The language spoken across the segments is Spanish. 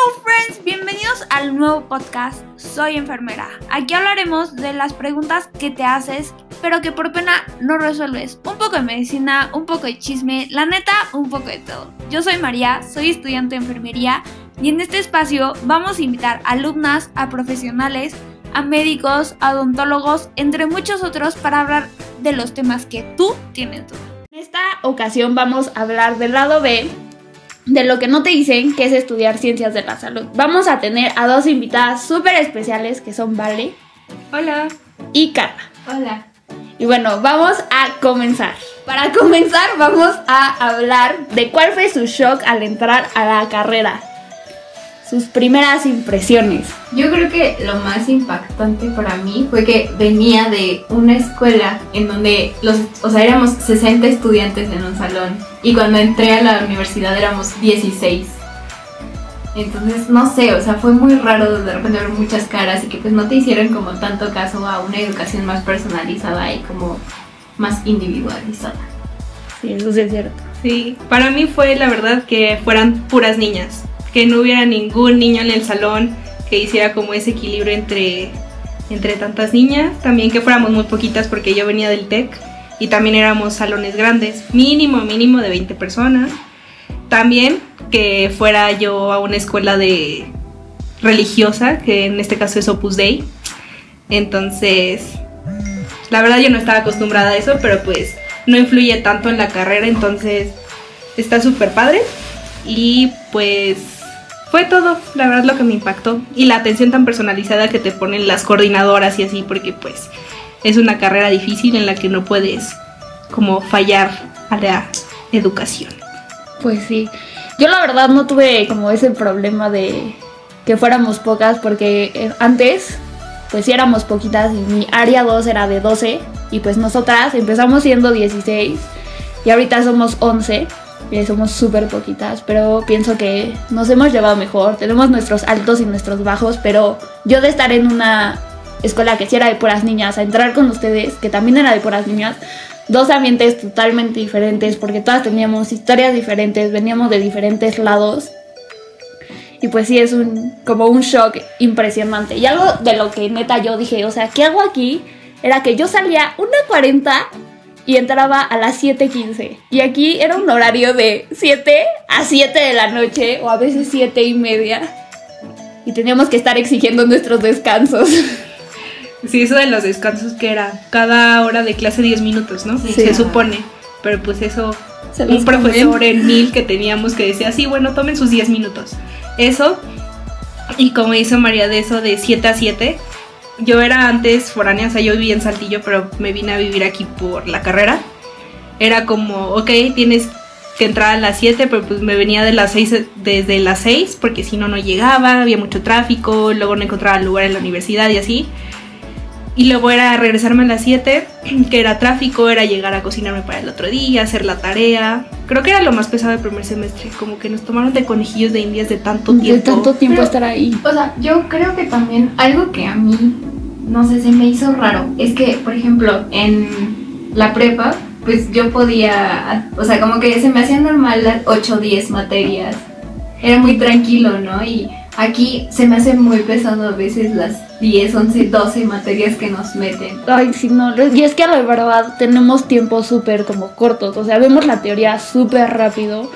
Hello friends, bienvenidos al nuevo podcast Soy enfermera. Aquí hablaremos de las preguntas que te haces, pero que por pena no resuelves. Un poco de medicina, un poco de chisme, la neta, un poco de todo. Yo soy María, soy estudiante de enfermería y en este espacio vamos a invitar alumnas, a profesionales, a médicos, a odontólogos, entre muchos otros para hablar de los temas que tú tienes duda. En esta ocasión vamos a hablar del lado B de lo que no te dicen, que es estudiar ciencias de la salud. Vamos a tener a dos invitadas súper especiales que son Vale. Hola. Y Carla. Hola. Y bueno, vamos a comenzar. Para comenzar vamos a hablar de cuál fue su shock al entrar a la carrera sus primeras impresiones. Yo creo que lo más impactante para mí fue que venía de una escuela en donde los, o sea, éramos 60 estudiantes en un salón y cuando entré a la universidad éramos 16. Entonces, no sé, o sea, fue muy raro de repente ver muchas caras y que pues no te hicieron como tanto caso a una educación más personalizada y como más individualizada. Sí, eso sí es cierto. Sí, para mí fue la verdad que fueran puras niñas que no hubiera ningún niño en el salón que hiciera como ese equilibrio entre, entre tantas niñas, también que fuéramos muy poquitas porque yo venía del TEC y también éramos salones grandes, mínimo, mínimo de 20 personas. También que fuera yo a una escuela de religiosa, que en este caso es Opus Dei. Entonces, la verdad yo no estaba acostumbrada a eso, pero pues no influye tanto en la carrera, entonces está súper padre. Y pues fue todo, la verdad, lo que me impactó. Y la atención tan personalizada que te ponen las coordinadoras y así, porque pues es una carrera difícil en la que no puedes como fallar a la educación. Pues sí. Yo la verdad no tuve como ese problema de que fuéramos pocas porque eh, antes pues sí éramos poquitas y mi área 2 era de 12 y pues nosotras empezamos siendo 16 y ahorita somos 11 somos súper poquitas, pero pienso que nos hemos llevado mejor, tenemos nuestros altos y nuestros bajos, pero yo de estar en una escuela que sí era de puras niñas, a entrar con ustedes, que también era de puras niñas, dos ambientes totalmente diferentes, porque todas teníamos historias diferentes, veníamos de diferentes lados. Y pues sí, es un, como un shock impresionante. Y algo de lo que neta yo dije, o sea, ¿qué hago aquí? Era que yo salía una 40 y entraba a las 7.15. Y aquí era un horario de 7 a 7 de la noche o a veces 7 y media. Y teníamos que estar exigiendo nuestros descansos. Sí, eso de los descansos que era cada hora de clase 10 minutos, ¿no? Sí, Se supone. Pero pues eso, un profesor en mil que teníamos que decía, sí, bueno, tomen sus 10 minutos. Eso, y como hizo María de eso de 7 a 7, yo era antes foránea, o sea, yo vivía en Saltillo, pero me vine a vivir aquí por la carrera. Era como, ok, tienes que entrar a las 7, pero pues me venía de las 6, desde las 6, porque si no, no llegaba, había mucho tráfico, luego no encontraba lugar en la universidad y así. Y luego era regresarme a las 7, que era tráfico, era llegar a cocinarme para el otro día, hacer la tarea. Creo que era lo más pesado del primer semestre, como que nos tomaron de conejillos de indias de tanto tiempo. De tanto tiempo estar ahí. O sea, yo creo que también algo que a mí no sé, se me hizo raro. Es que, por ejemplo, en la prepa, pues yo podía, o sea, como que se me hacían normal las 8 o 10 materias. Era muy tranquilo, ¿no? Y aquí se me hace muy pesado a veces las 10, 11, 12 materias que nos meten. Ay, sí, no. Y es que a la verdad tenemos tiempos súper como cortos. O sea, vemos la teoría súper rápido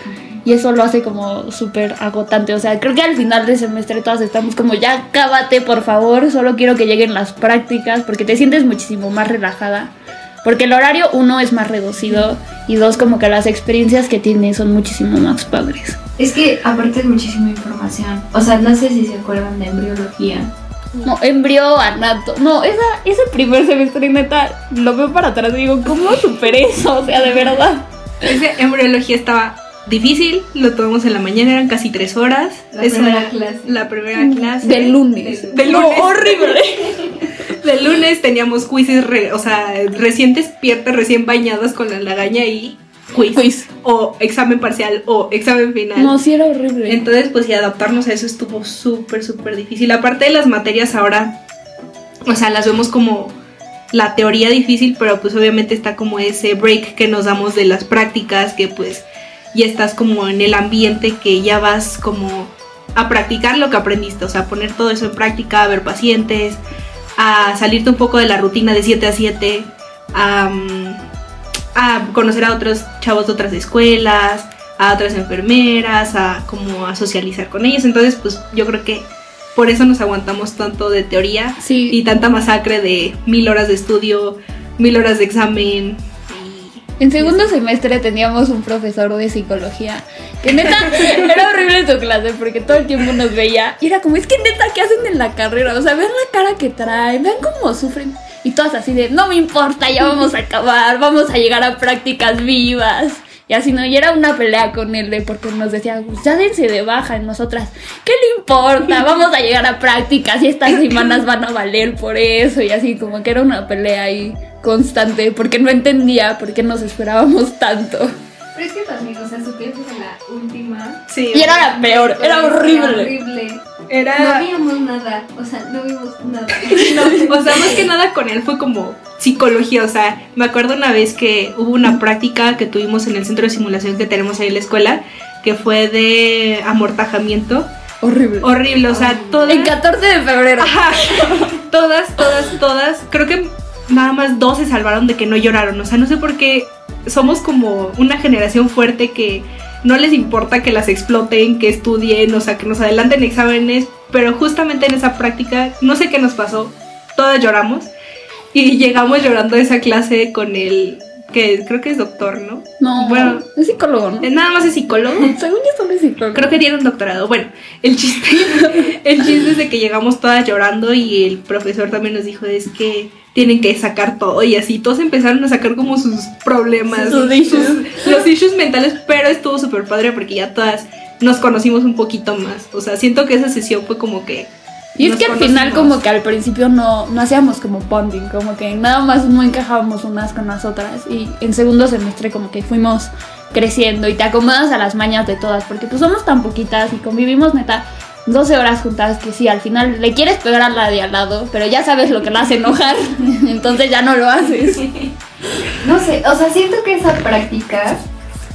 y eso lo hace como súper agotante. O sea, creo que al final del semestre todas estamos como ya cábate por favor, solo quiero que lleguen las prácticas porque te sientes muchísimo más relajada. Porque el horario uno es más reducido y dos como que las experiencias que tienes son muchísimo más padres. Es que aparte es muchísima información. O sea, no sé si se acuerdan de embriología. No, embrió, anato. No, esa, ese primer semestre neta lo veo para atrás y digo, ¿cómo superé eso? O sea, de verdad. Esa embriología estaba difícil, lo tomamos en la mañana, eran casi tres horas. La primera clase. La primera clase. Del lunes. Del lunes. horrible. Del lunes teníamos quizzes, o sea, recién despiertas, recién bañadas con la lagaña y quiz. O examen parcial o examen final. No, sí era horrible. Entonces, pues, y adaptarnos a eso estuvo súper, súper difícil. Aparte de las materias ahora, o sea, las vemos como la teoría difícil, pero pues obviamente está como ese break que nos damos de las prácticas, que pues y estás como en el ambiente que ya vas como a practicar lo que aprendiste, o sea, poner todo eso en práctica, a ver pacientes, a salirte un poco de la rutina de 7 a 7, a, mm, a conocer a otros chavos de otras escuelas, a otras enfermeras, a como a socializar con ellos. Entonces, pues yo creo que por eso nos aguantamos tanto de teoría Sí. y tanta masacre de mil horas de estudio, mil horas de examen. En segundo semestre teníamos un profesor de psicología que neta era horrible su clase porque todo el tiempo nos veía y era como, es que neta, ¿qué hacen en la carrera? O sea, vean la cara que traen, vean cómo sufren. Y todas así de, no me importa, ya vamos a acabar, vamos a llegar a prácticas vivas. Y así no, y era una pelea con él de porque nos decía, pues ya dense de baja en nosotras. ¿Qué le importa? Vamos a llegar a prácticas y estas semanas van a valer por eso. Y así como que era una pelea ahí constante porque no entendía por qué nos esperábamos tanto. Pero es que también, o sea, su era la última. Sí. Y era la peor, era horrible. horrible. No Era... vimos nada, o sea, no vimos nada. No, o sea, más que nada con él fue como psicología, o sea, me acuerdo una vez que hubo una práctica que tuvimos en el centro de simulación que tenemos ahí en la escuela, que fue de amortajamiento. Horrible. Horrible, o sea, todas... El 14 de febrero. Ajá. todas, todas, todas, creo que nada más dos se salvaron de que no lloraron, o sea, no sé por qué somos como una generación fuerte que no les importa que las exploten, que estudien, o sea, que nos adelanten exámenes, pero justamente en esa práctica, no sé qué nos pasó, todas lloramos y llegamos llorando a esa clase con el que creo que es doctor, ¿no? No, Bueno. es psicólogo, ¿no? Nada más es psicólogo. Según yo solo es psicólogo. Creo que tiene un doctorado. Bueno, el chiste, el chiste es de que llegamos todas llorando y el profesor también nos dijo es que tienen que sacar todo y así todos empezaron a sacar como sus problemas, Sus issues. los issues mentales, pero estuvo súper padre porque ya todas nos conocimos un poquito más. O sea, siento que esa sesión fue como que Y es que al final como que al principio no, no hacíamos como bonding, como que nada más no encajábamos unas con las otras y en segundo semestre como que fuimos creciendo y te acomodas a las mañas de todas porque pues somos tan poquitas y convivimos neta 12 horas juntas que sí, al final le quieres pegar a la de al lado, pero ya sabes lo que la hace enojar, entonces ya no lo haces. No sé, o sea, siento que esa práctica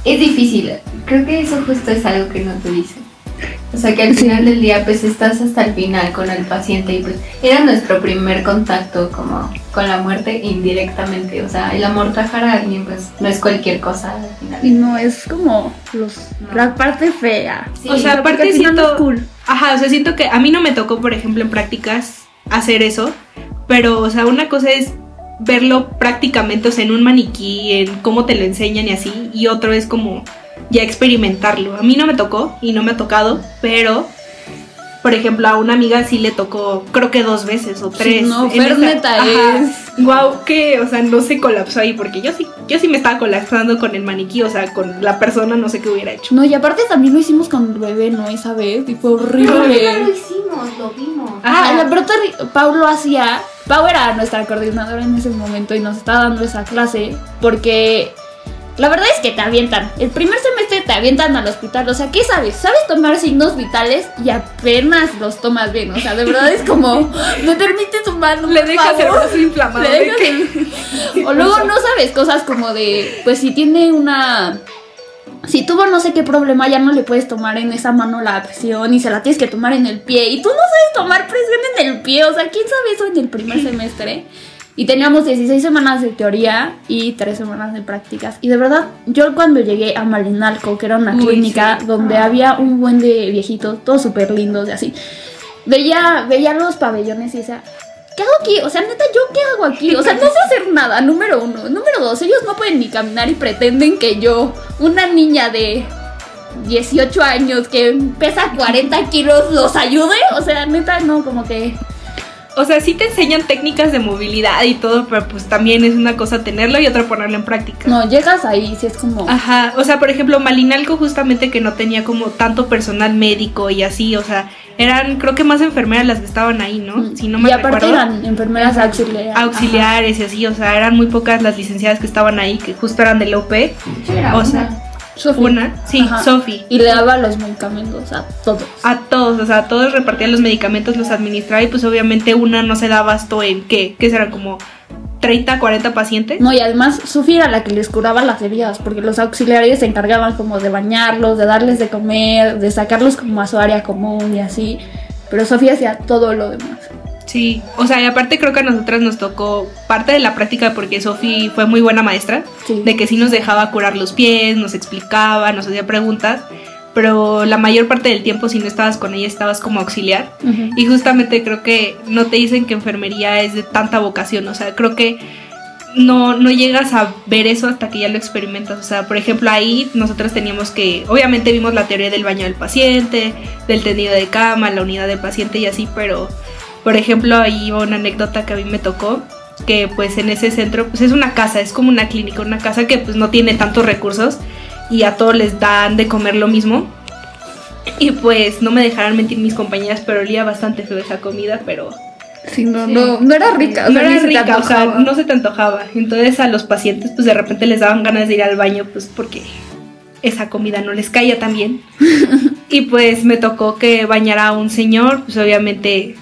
es difícil. Creo que eso justo es algo que no te dicen. O sea, que al Sí. final del día, pues estás hasta el final con el paciente y pues era nuestro primer contacto como con la muerte indirectamente. O sea, el amortajar a alguien, pues no es cualquier cosa al final. Y no es como los, No. la parte fea. Sí, o sea, aparte siento es cool. Ajá, o sea, siento que a mí no me tocó, por ejemplo, en prácticas hacer eso, pero, o sea, una cosa es verlo prácticamente, o sea, en un maniquí, en cómo te lo enseñan y así, y otro es como ya experimentarlo. A mí no me tocó y no me ha tocado, pero, por ejemplo, a una amiga sí le tocó, creo que dos veces o tres. no, En Fer esa- neta es- Wow, que, o sea, no se colapsó ahí, porque yo sí, yo sí me estaba colapsando con el maniquí, o sea, con la persona, no sé qué hubiera hecho. No, y aparte también lo hicimos con el bebé, ¿no? Esa vez, y fue No, no horrible. lo hicimos, lo vimos. Ah, Ajá. la pero Pau lo hacía. Pau era nuestra coordinadora en ese momento y nos estaba dando esa clase porque la verdad es que te avientan. El primer semestre te avientan al hospital. O sea, ¿qué sabes? Sabes tomar signos vitales y apenas los tomas bien. O sea, de verdad es como, no permite tu mano. Le dejas el favor". brazo inflamado. Le dejas el- O luego no sabes cosas como de, pues si tiene una... Si tuvo no sé qué problema, ya no le puedes tomar en esa mano la presión y se la tienes que tomar en el pie. Y tú no sabes tomar presión en el pie. O sea, ¿quién sabe eso en el primer semestre? Y teníamos 16 semanas de teoría y 3 semanas de prácticas. Y de verdad, yo cuando llegué a Malinalco, que era una Uy, clínica sí. donde Ah. había un buen de viejitos, todos súper lindos y así, veía, veía los pabellones y decía, ¿qué hago aquí? O sea, neta, ¿yo qué hago aquí? O sea, no sé hacer nada, número uno. Número dos, ellos no pueden ni caminar y pretenden que yo, una niña de 18 años que pesa 40 kilos, los ayude. O sea, neta, no, como que... O sea, sí te enseñan técnicas de movilidad y todo, pero pues también es una cosa tenerlo y otra ponerlo en práctica. No, llegas ahí, si es como... Ajá, o sea, por ejemplo, Malinalco justamente que no tenía como tanto personal médico y así, o sea, eran creo que más enfermeras las que estaban ahí, ¿no? Si no me Mm. y aparte recuerdo. eran enfermeras auxiliares. auxiliares y así, o sea, eran muy pocas las licenciadas que estaban ahí, que justo eran de la UP. Sí, era O una. Sofía. Una, sí, Ajá. Sofi. Y le daba los medicamentos a todos. A todos, o sea, a todos repartían los medicamentos, los administraba y pues obviamente una no se da abasto en qué, que serán como 30, 40 pacientes. No, y además Sofía era la que les curaba las heridas, porque los auxiliares se encargaban como de bañarlos, de darles de comer, de sacarlos como a su área común y así. Pero Sofía hacía todo lo demás. Sí, o sea, y aparte creo que a nosotras nos tocó parte de la práctica porque Sofía fue muy buena maestra, Sí. de que sí nos dejaba curar los pies, nos explicaba, nos hacía preguntas, pero la mayor parte del tiempo si no estabas con ella estabas como auxiliar. Y justamente creo que no te dicen que enfermería es de tanta vocación, o sea, creo que no, no llegas a ver eso hasta que ya lo experimentas. O sea, por ejemplo, ahí nosotros teníamos que, obviamente vimos la teoría del baño del paciente, del tendido de cama, la unidad del paciente y así, pero, por ejemplo, ahí iba una anécdota que a mí me tocó, que pues en ese centro, pues es una casa, es como una clínica, una casa que pues no tiene tantos recursos y a todos les dan de comer lo mismo. Y pues no me dejarán mentir mis compañeras, pero olía bastante feo esa comida, pero Sí, no, Sí. no, no era rica. o no sea, era rica, o sea, no se te antojaba. Entonces a los pacientes pues de repente les daban ganas de ir al baño pues porque esa comida no les caía tan bien. y pues me tocó que bañara a un señor, pues obviamente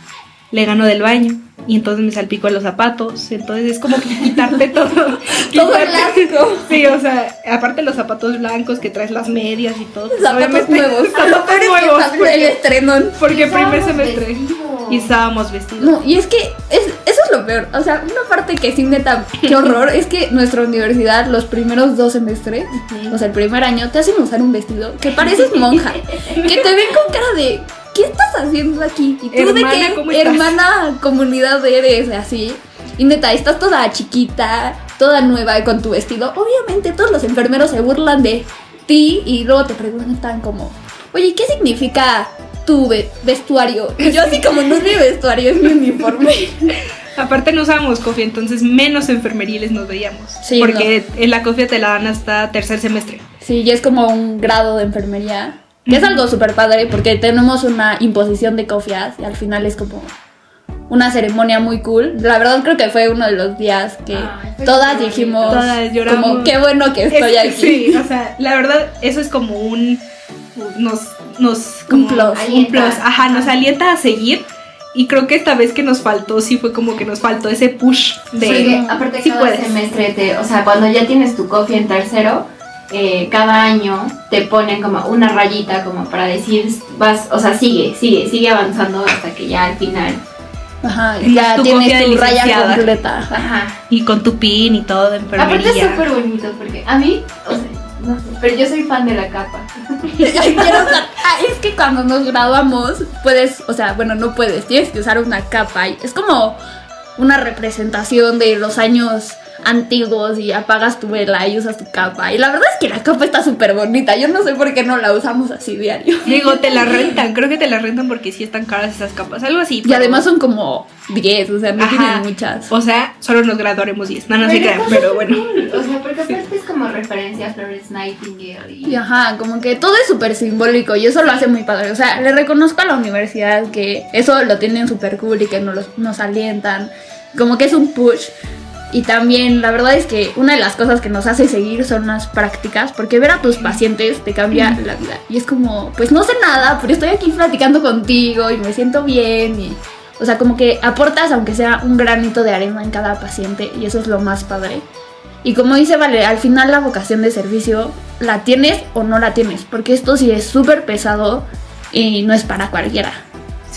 le ganó del baño. Y entonces me salpicó los zapatos. Entonces es como que quitarte todo. Todo el asco. Sí, o sea, aparte los zapatos blancos que traes las medias y todo. pues, Zapatos nuevos. Zapatos nuevos. El Porque, estrenón. porque primer semestre. vestidos. Y estábamos vestidos. No, y es que es, eso es lo peor. O sea, una parte que sí neta, qué horror, es que nuestra universidad, los primeros dos semestres, o sea, el primer año, te hacen usar un vestido que pareces monja. que te ven con cara de, ¿qué estás haciendo aquí? Y tú Hermana, de ¿cómo qué estás? hermana comunidad eres, así. Y neta, estás toda chiquita, toda nueva y con tu vestido. Obviamente todos los enfermeros se burlan de ti y luego te preguntan como, oye, ¿qué significa tu ve- vestuario? Y yo así como, no es mi vestuario, es mi uniforme. Aparte no usábamos cofia, entonces menos enfermeriles nos veíamos. Sí, porque en la cofia te la dan hasta tercer semestre. Sí, ya es como un grado de enfermería. Que es algo súper padre porque tenemos una imposición de cofias y al final es como una ceremonia muy cool. La verdad creo que fue uno de los días que Ay, todas dijimos. Todas lloramos. como qué bueno que estoy Es- aquí. Sí, o sea, la verdad, eso es como un. Nos. nos Un plus. Un plus. Ajá, nos alienta a seguir. Y creo que esta vez que nos faltó, sí fue como que nos faltó ese push de. Porque aparte sí cada puedes. semestre, te, o sea, cuando ya tienes tu cofia en tercero, eh, cada año te ponen como una rayita como para decir, vas, o sea, sigue, sigue, sigue avanzando hasta que ya al final. Ajá, ya tu tienes tu raya completa. Ajá. Y con tu pin y todo de enfermería. Aparte es súper bonito porque a mí, o sea, no sé, pero yo soy fan de la capa. Ay, quiero usar- Ah, es que cuando nos graduamos puedes, o sea, bueno, no puedes, tienes que usar una capa. y Es como una representación de los años antiguos y apagas tu vela y usas tu capa. Y la verdad es que la capa está súper bonita. Yo no sé por qué no la usamos así diario. Digo, te la rentan, creo que te la rentan porque sí están caras esas capas, algo así. Y además son como 10, o sea, no Ajá. tienen muchas. O sea, solo nos graduaremos 10, no, no se crean, pero bueno. cool, O sea, porque aparte es como referencia a Florence Nightingale y... Y ajá, como que todo es súper simbólico y eso lo hace muy padre. O sea, le reconozco a la universidad que eso lo tienen súper cool y que nos, nos alientan. Como que es un push. Y también la verdad es que una de las cosas que nos hace seguir son las prácticas, porque ver a tus pacientes te cambia la vida. Y es como, pues no sé nada, pero estoy aquí platicando contigo y me siento bien. Y, o sea, como que aportas aunque sea un granito de arena en cada paciente y eso es lo más padre. Y como dice Vale, al final la vocación de servicio la tienes o no la tienes, porque esto sí es súper pesado y no es para cualquiera.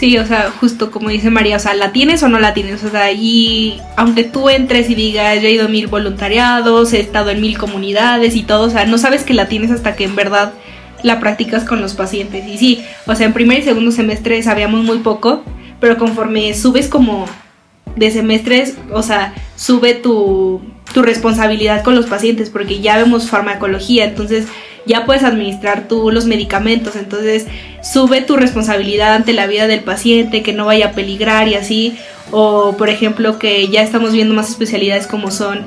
Sí, o sea, justo como dice María, o sea, ¿la tienes o no la tienes? O sea, y aunque tú entres y digas, yo he ido a mil voluntariados, he estado en mil comunidades y todo, o sea, no sabes que la tienes hasta que en verdad la practicas con los pacientes. Y sí, o sea, en primer y segundo semestre sabíamos muy poco, pero conforme subes como de semestres, o sea, sube tu, tu responsabilidad con los pacientes, porque ya vemos farmacología, entonces ya puedes administrar tú los medicamentos, entonces sube tu responsabilidad ante la vida del paciente, que no vaya a peligrar y así, o por ejemplo que ya estamos viendo más especialidades como son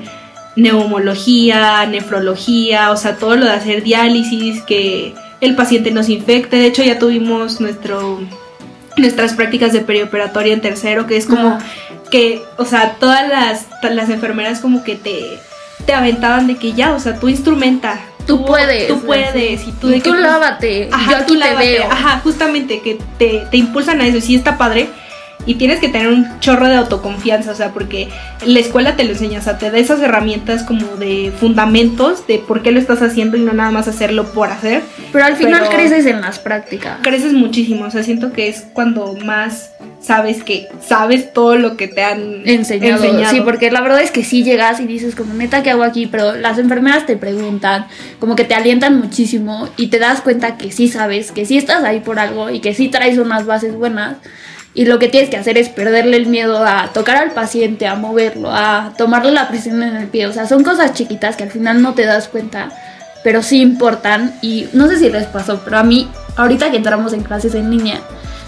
neumología, nefrología, o sea, todo lo de hacer diálisis, que el paciente nos infecte, de hecho ya tuvimos nuestro nuestras prácticas de perioperatoria en tercero, que es como que, o sea, todas las, las enfermeras como que te, te aventaban de que ya, o sea, tú instrumenta. Tú puedes, Tú puedes. Y tú de Y tú que, lávate, Ajá, yo tú aquí te lávate. veo. Ajá, justamente, que te, te impulsan a eso. Sí está padre. y tienes que tener un chorro de autoconfianza, o sea, porque la escuela te lo enseña, o sea, te da esas herramientas como de fundamentos de por qué lo estás haciendo y no nada más hacerlo por hacer. Pero al final Pero- creces en las prácticas. Creces muchísimo, o sea, siento que es cuando más sabes que sabes todo lo que te han enseñado. enseñado. Sí, porque la verdad es que sí llegas y dices como neta ¿qué hago aquí, pero las enfermeras te preguntan, como que te alientan muchísimo y te das cuenta que sí sabes, que sí estás ahí por algo y que sí traes unas bases buenas. Y lo que tienes que hacer es perderle el miedo a tocar al paciente, a moverlo, a tomarle la presión en el pie. O sea, son cosas chiquitas que al final no te das cuenta, pero sí importan. Y no sé si les pasó, pero a mí, ahorita que entramos en clases en línea,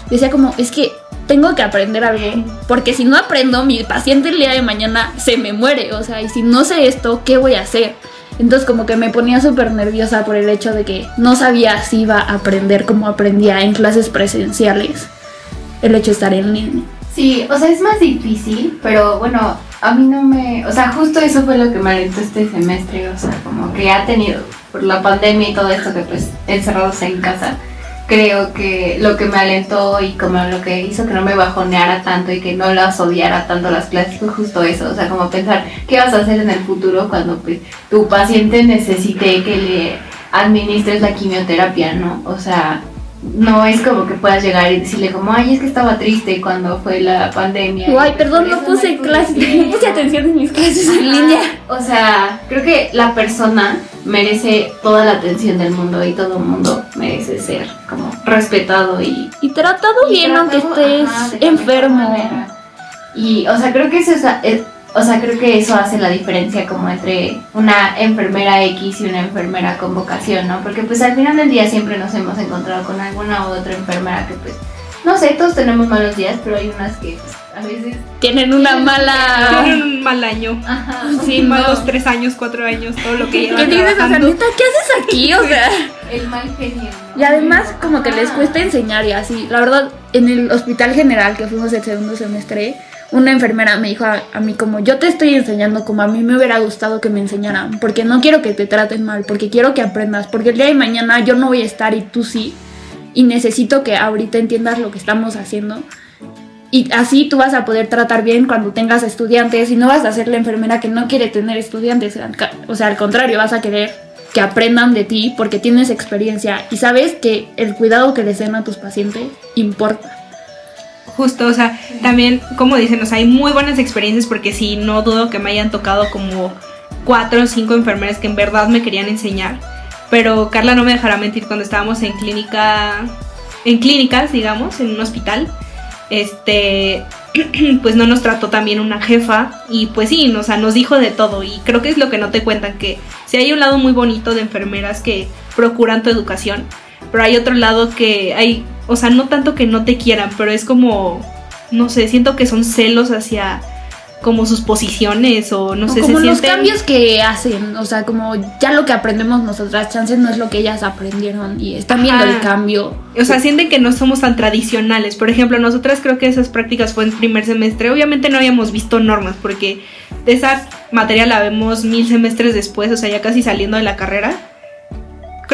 decía como, es que tengo que aprender algo, porque si no aprendo, mi paciente el día de mañana se me muere, o sea, y si no sé esto, ¿qué voy a hacer? Entonces como que me ponía súper nerviosa por el hecho de que no sabía si iba a aprender como aprendía en clases presenciales, el hecho de estar en línea. Sí, o sea, es más difícil, pero bueno, a mí no me... O sea, justo eso fue lo que me alentó este semestre, o sea, como que ha tenido, por la pandemia y todo esto que pues encerrados en casa, creo que lo que me alentó y como lo que hizo que no me bajoneara tanto y que no las odiara tanto las clases fue justo eso, o sea, como pensar qué vas a hacer en el futuro cuando pues tu paciente necesite que le administres la quimioterapia, ¿no? O sea, no es como que puedas llegar y decirle como, ay, es que estaba triste cuando fue la pandemia. Ay, perdón, no puse clases, ir". no puse atención en mis clases en línea. O sea, creo que la persona merece toda la atención del mundo y todo el mundo merece ser como respetado y, Y tratado y bien aunque estés ajá, enfermo. Y, o sea, creo que eso es, es- o sea, creo que eso hace la diferencia como entre una enfermera X y una enfermera con vocación, ¿no? Porque pues al final del día siempre nos hemos encontrado con alguna u otra enfermera que pues, no sé, todos tenemos malos días, pero hay unas que pues, a veces... Tienen una mala... Tienen un mal año. Ajá, Sí, no. malos tres años, cuatro años, todo lo que ¿Qué llevan dices? O sea, trabajando. neta, ¿qué haces aquí? O sea... el mal genio, ¿no? Y además como que les Ajá. cuesta enseñar y así. La verdad, en el hospital general que fuimos el segundo semestre, una enfermera me dijo a, a mí como yo te estoy enseñando como a mí me hubiera gustado que me enseñaran, porque no quiero que te traten mal, porque quiero que aprendas, porque el día de mañana yo no voy a estar y tú sí, y necesito que ahorita entiendas lo que estamos haciendo. Y así tú vas a poder tratar bien cuando tengas estudiantes y no vas a ser la enfermera que no quiere tener estudiantes. O sea, al contrario, vas a querer que aprendan de ti porque tienes experiencia y sabes que el cuidado que les den a tus pacientes importa. Justo, o sea, también, como dicen, o sea, hay muy buenas experiencias porque sí, no dudo que me hayan tocado como cuatro o cinco enfermeras que en verdad me querían enseñar. Pero Carla no me dejará mentir cuando estábamos en clínica, en clínicas, digamos, en un hospital. Este, pues no nos trató también una jefa y pues sí, o sea, nos dijo de todo y creo que es lo que no te cuentan, que sí hay un lado muy bonito de enfermeras que procuran tu educación, pero hay otro lado que hay, o sea, no tanto que no te quieran, pero es como, no sé, siento que son celos hacia como sus posiciones o no O sé, como se los sienten... cambios que hacen, o sea, como ya lo que aprendemos nosotras, chances no es lo que ellas aprendieron y están viendo Ajá. el cambio. O sea, sienten que no somos tan tradicionales. Por ejemplo, nosotras creo que esas prácticas fue en primer semestre. Obviamente no habíamos visto normas porque de esa materia la vemos mil semestres después, o sea, ya casi saliendo de la carrera.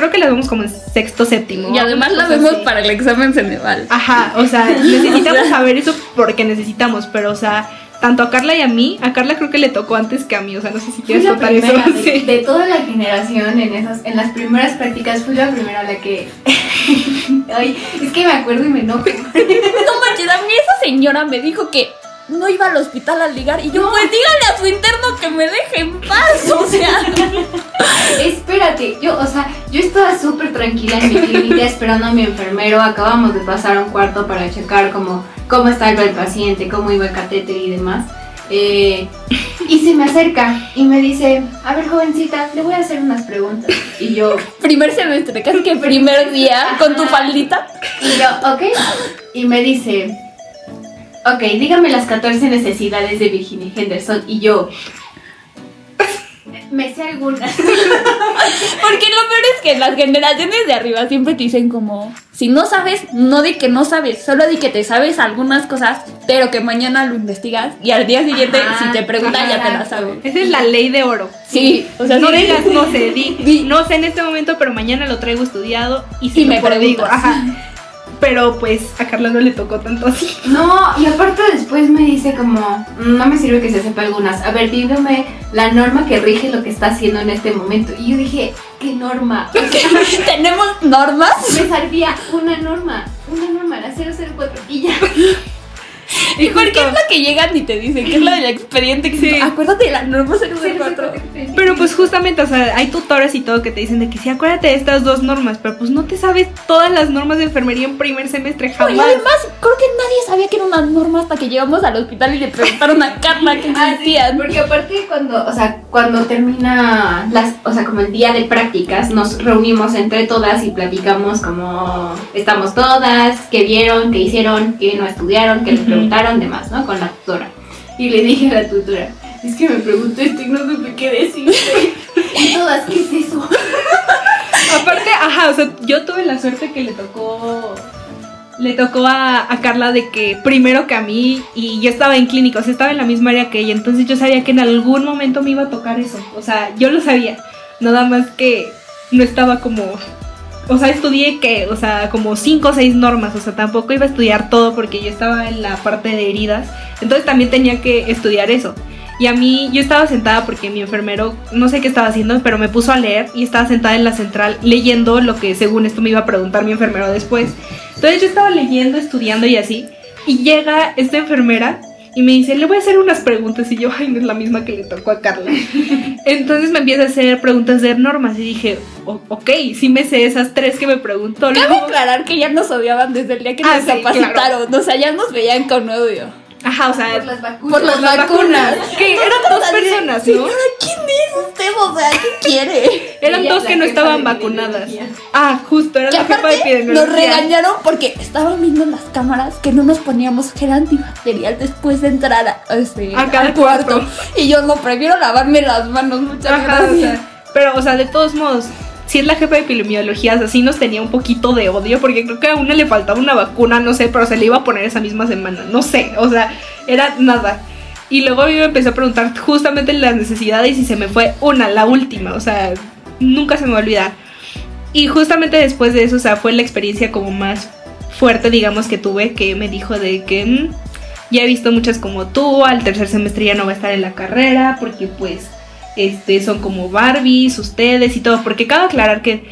Creo que la vemos como en sexto, séptimo. Y además una la cosa vemos así. para el examen Ceneval. Ajá, o sea, necesitamos saber eso porque necesitamos, pero o sea, tanto a Carla y a mí, a Carla creo que le tocó antes que a mí, o sea, no sé si Fui quieres la contar eso. primera de, Sí. de toda la generación en esas, en las primeras prácticas fui la primera a la que ay, es que me acuerdo y me enojo. No manches, a mí esa señora me dijo que no iba al hospital a ligar y yo, pues dígale a su interno que me deje en paz, o sea. Espérate, yo, o sea, yo estaba súper tranquila en mi clínica esperando a mi enfermero. Acabamos de pasar a un cuarto para checar cómo, cómo estaba el paciente, cómo iba el catéter y demás. Eh, y se me acerca y me dice, a ver jovencita, le voy a hacer unas preguntas. Y yo, Primer semestre, casi que primer día, con tu faldita. y yo, ok. Y me dice, ok, dígame las 14 necesidades de Virginia Henderson. Y yo, me sé algunas. Porque lo peor es que las generaciones de arriba siempre te dicen como, si no sabes, no di que no sabes, solo di que te sabes algunas cosas, pero que mañana lo investigas y al día siguiente, Ajá, si te preguntan, ya te la exacto. sabes. Esa es la ley de oro. Sí, o sea, no sí. digas no sé, di, Di. no sé en este momento, pero mañana lo traigo estudiado y si Y me por digo, preguntas. ajá. Pero pues a Carla no le tocó tanto así. No, y aparte después me dice como, "Mm, no me sirve que se sepa algunas. A ver, dígame la norma que rige lo que está haciendo en este momento. Y yo dije, ¿qué norma? O sea, Tenemos normas. me servía una norma, una norma, la 004. Y ya. ¿Y por qué es la que llegan y te dicen que es la del expediente? Que Sí. Acuérdate de la norma 004. Pero pues justamente, o sea, hay tutores y todo que te dicen de que sí, acuérdate de estas dos normas, pero pues no te sabes todas las normas de enfermería en primer semestre Y jamás. además, creo que nadie sabía que era una norma hasta que llegamos al hospital y le preguntaron a Carla que Ah, sí, porque aparte cuando, o sea, cuando termina las, o sea, como el día de prácticas, nos reunimos entre todas y platicamos como estamos todas, qué vieron, qué hicieron, qué no estudiaron, qué les Preguntaron, demás, ¿no? Con la tutora. Y le dije a la tutora, es que me preguntó esto y no supe qué decir. y todas, ¿qué es eso? Aparte, ajá, o sea, yo tuve la suerte que le tocó. Le tocó a Carla de que primero que a mí, y yo estaba en clínica, o sea, estaba en la misma área que ella, entonces yo sabía que en algún momento me iba a tocar eso. O sea, yo lo sabía. Nada más que no estaba como. O sea, estudié que, o sea, como cinco o seis normas, o sea, tampoco iba a estudiar todo porque yo estaba en la parte de heridas, entonces también tenía que estudiar eso. Y a mí, yo estaba sentada porque mi enfermero, no sé qué estaba haciendo, pero me puso a leer y estaba sentada en la central leyendo lo que según esto me iba a preguntar mi enfermero después. Entonces yo estaba leyendo, estudiando y así. Y llega esta enfermera y me dice, le voy a hacer unas preguntas. Y yo, ay, no es la misma que le tocó a Carla. Entonces me empieza a hacer preguntas de normas y dije, "O- ok, sí me sé esas tres que me preguntó. Cabe aclarar que ya nos odiaban desde el día que Ah, nos sí, capacitaron. O sea, ya nos veían con odio. Ajá, o sea, Por las vacunas. Por las vacunas. que eran dos personas, ¿no? Señora, ¿quién es usted? O sea, ¿qué quiere? Eran dos que no estaban vacunadas. Ah, justo, era Que la jefa de epidemiología. nos regañaron porque estaban viendo en las cámaras que no nos poníamos gel antibacterial después de entrar a, este, A cada al cuarto. cuarto. Y yo no prefiero lavarme las manos, muchas Ajá, o gracias. sea, pero, o sea, de todos modos, si es la jefa de epidemiología, o sea, sí nos tenía un poquito de odio, porque creo que a una le faltaba una vacuna, no sé, pero se le iba a poner esa misma semana, no sé, o sea, era nada. Y luego a mí me empezó a preguntar justamente las necesidades y se me fue una, la última, o sea, nunca se me va a olvidar. Y justamente después de eso, o sea, fue la experiencia como más fuerte, digamos, que tuve, que me dijo de que mm, ya he visto muchas como tú, al tercer semestre ya no va a estar en la carrera, porque pues este, son como Barbies, ustedes y todo, porque cabe aclarar que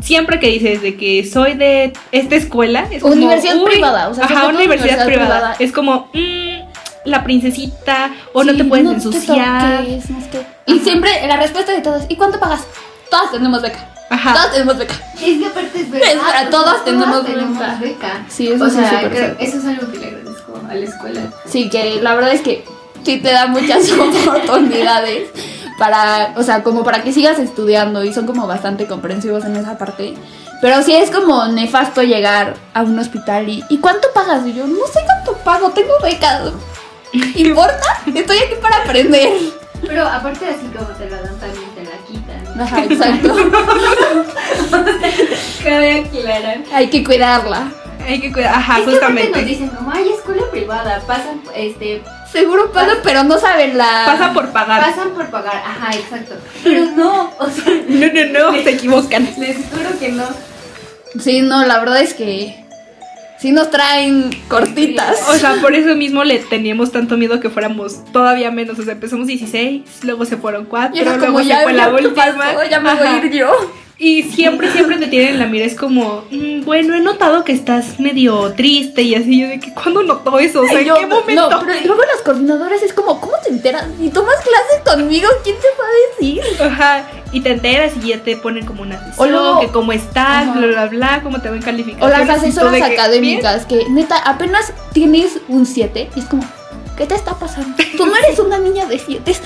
siempre que dices de que soy de esta escuela, es como, Universidad uy, privada, o sea, ajá, una universidad, universidad privada, privada. es como, mm, la princesita, o no te puedes no ensuciar. toques, no sé qué. Y siempre la respuesta de todos, ¿y cuánto pagas? Todas tenemos beca. Ajá. Todas tenemos beca. Es que aparte es verdad. Es verdad, todas todas tenemos tenemos beca. beca. Sí, eso o sí sea, es creo- eso es algo que le agradezco a la escuela. Sí, que la verdad es que sí te da muchas oportunidades para, o sea, como para que sigas estudiando y son como bastante comprensivos en esa parte. Pero sí es como nefasto llegar a un hospital y ¿y cuánto pagas? Y yo, no sé cuánto pago, tengo becas. ¿Importa? Estoy aquí para aprender. Pero aparte así como te la dan también te la quitan. Ajá, exacto. Cabe aclarar. Hay que cuidarla. Hay que cuidar, ajá, es que aparte nos justamente. dicen como, ay, escuela privada, pasan, este, Seguro pagan, pero no saben la. Pasa por pagar. pasan por pagar, ajá, exacto. Pero no, o sea, No, no, no, se equivocan. les juro que no. Sí, no, la verdad es que sí nos traen cortitas. O sea, por eso mismo le teníamos tanto miedo que fuéramos todavía menos. O sea, empezamos 16, luego se fueron 4, Y era luego se ya, fue la ya, ¿qué última. pasó? ya me voy a ir yo. Y siempre, siempre te tienen en la mira. Es como, "Mm, bueno, he notado que estás medio triste y así. Yo de que, ¿cuándo notó eso? O sea, ¿en Yo- qué momento? No, pero luego las coordinadoras es como, ¿cómo te enteras? Si tomas clases conmigo, ¿quién te va a decir? Ajá, y te enteras y ya te ponen como una sesión, O luego- que cómo estás, Ajá. bla, bla, bla, cómo te ven calificar. O las asesoras académicas, que neta, apenas tienes un 7 y es como, ¿qué te está pasando? Tú no eres una niña de 7. Es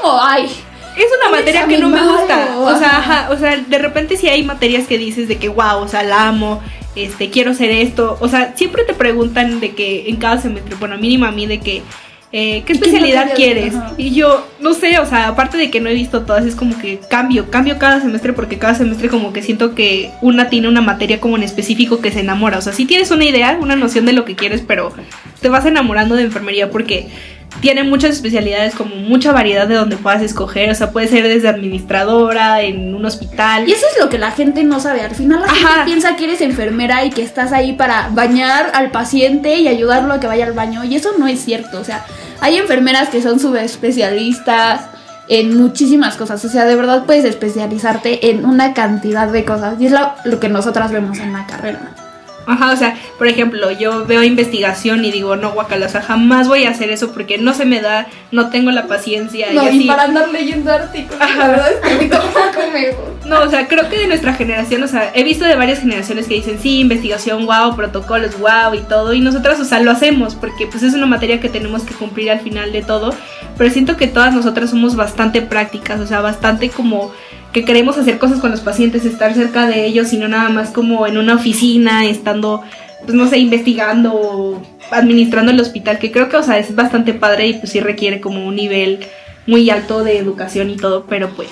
como, ay, Es una Un materia que no me gusta. O sea, ajá. o sea, de repente sí hay materias que dices de que wow, o sea, la amo, este, quiero ser esto. O sea, siempre te preguntan de que en cada semestre, bueno, mínimo a mí de que eh, ¿qué ¿Y qué especialidad quieres? Ajá. Y yo, no sé, o sea, aparte de que no he visto todas, es como que cambio, cambio cada semestre porque cada semestre como que siento que una tiene una materia como en específico que se enamora. O sea, sí tienes una idea, una noción de lo que quieres, pero te vas enamorando de enfermería porque tiene muchas especialidades, como mucha variedad de donde puedas escoger. O sea, puede ser desde administradora, en un hospital. Y eso es lo que la gente no sabe. Al final la Ajá. gente piensa que eres enfermera y que estás ahí para bañar al paciente y ayudarlo a que vaya al baño. Y eso no es cierto. O sea, hay enfermeras que son subespecialistas en muchísimas cosas. O sea, de verdad puedes especializarte en una cantidad de cosas. Y es lo, lo que nosotras vemos en la carrera. Ajá, o sea, por ejemplo, yo veo investigación y digo, no, guacala, o sea, jamás voy a hacer eso porque no se me da, no tengo la paciencia. No, y para andar leyendo artículos, la verdad es que tampoco me gusta. No, o sea, creo que de nuestra generación, o sea, he visto de varias generaciones que dicen, sí, investigación, wow, protocolos, wow, y todo, y nosotras, o sea, lo hacemos porque pues es una materia que tenemos que cumplir al final de todo, pero siento que todas nosotras somos bastante prácticas, o sea, bastante como que queremos hacer cosas con los pacientes, estar cerca de ellos y no nada más como en una oficina, estando, pues no sé, investigando o administrando el hospital, que creo que, o sea, es bastante padre y pues sí requiere como un nivel muy alto de educación y todo, pero pues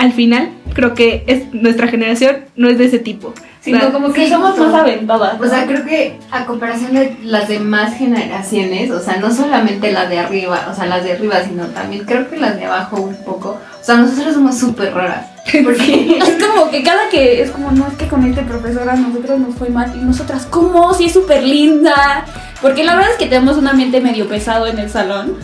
al final creo que es, nuestra generación no es de ese tipo. Sino O sea, como que sí, somos más aventadas. O sea, creo que a comparación de las demás generaciones, o sea, no solamente las de arriba, o sea, las de arriba, sino también creo que las de abajo un poco. O sea, nosotros somos súper raras. Porque Es como que cada que es como, no, es que con este profesor a nosotros nos fue mal. Y nosotras, ¿cómo? Si es súper linda. Porque la verdad es que tenemos un ambiente medio pesado en el salón.